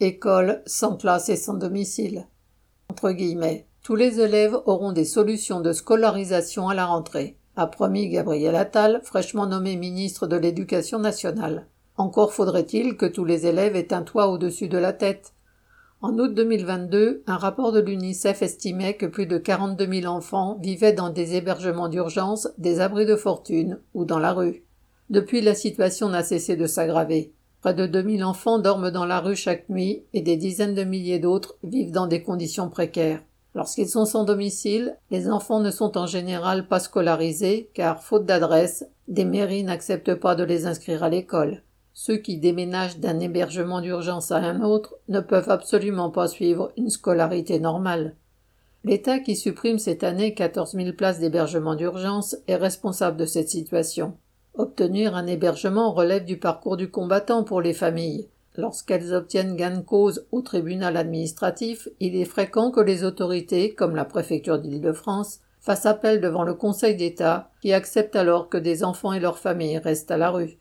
école sans classe et sans domicile. Tous les élèves auront des solutions de scolarisation à la rentrée, a promis Gabriel Attal, fraîchement nommé ministre de l'Éducation nationale. Encore faudrait-il que tous les élèves aient un toit au-dessus de la tête. En août 2022, un rapport de l'UNICEF estimait que plus de 42 000 enfants vivaient dans des hébergements d'urgence, des abris de fortune ou dans la rue. Depuis, la situation n'a cessé de s'aggraver. Près de 2000 enfants dorment dans la rue chaque nuit et des dizaines de milliers d'autres vivent dans des conditions précaires. Lorsqu'ils sont sans domicile, les enfants ne sont en général pas scolarisés car, faute d'adresse, des mairies n'acceptent pas de les inscrire à l'école. Ceux qui déménagent d'un hébergement d'urgence à un autre ne peuvent absolument pas suivre une scolarité normale. L'État qui supprime cette année 14 000 places d'hébergement d'urgence est responsable de cette situation. Obtenir un hébergement relève du parcours du combattant pour les familles. Lorsqu'elles obtiennent gain de cause au tribunal administratif, il est fréquent que les autorités, comme la préfecture d'Île-de-France, fassent appel devant le Conseil d'État, qui accepte alors que des enfants et leurs familles restent à la rue.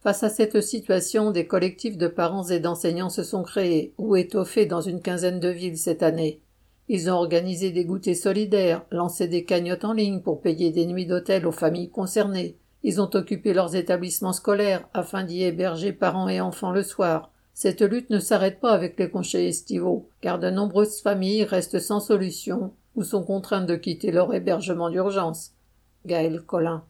Face à cette situation, des collectifs de parents et d'enseignants se sont créés ou étoffés dans une quinzaine de villes cette année. Ils ont organisé des goûters solidaires, lancé des cagnottes en ligne pour payer des nuits d'hôtel aux familles concernées. Ils ont occupé leurs établissements scolaires afin d'y héberger parents et enfants le soir. Cette lutte ne s'arrête pas avec les congés estivaux, car de nombreuses familles restent sans solution ou sont contraintes de quitter leur hébergement d'urgence. Gaël Collin.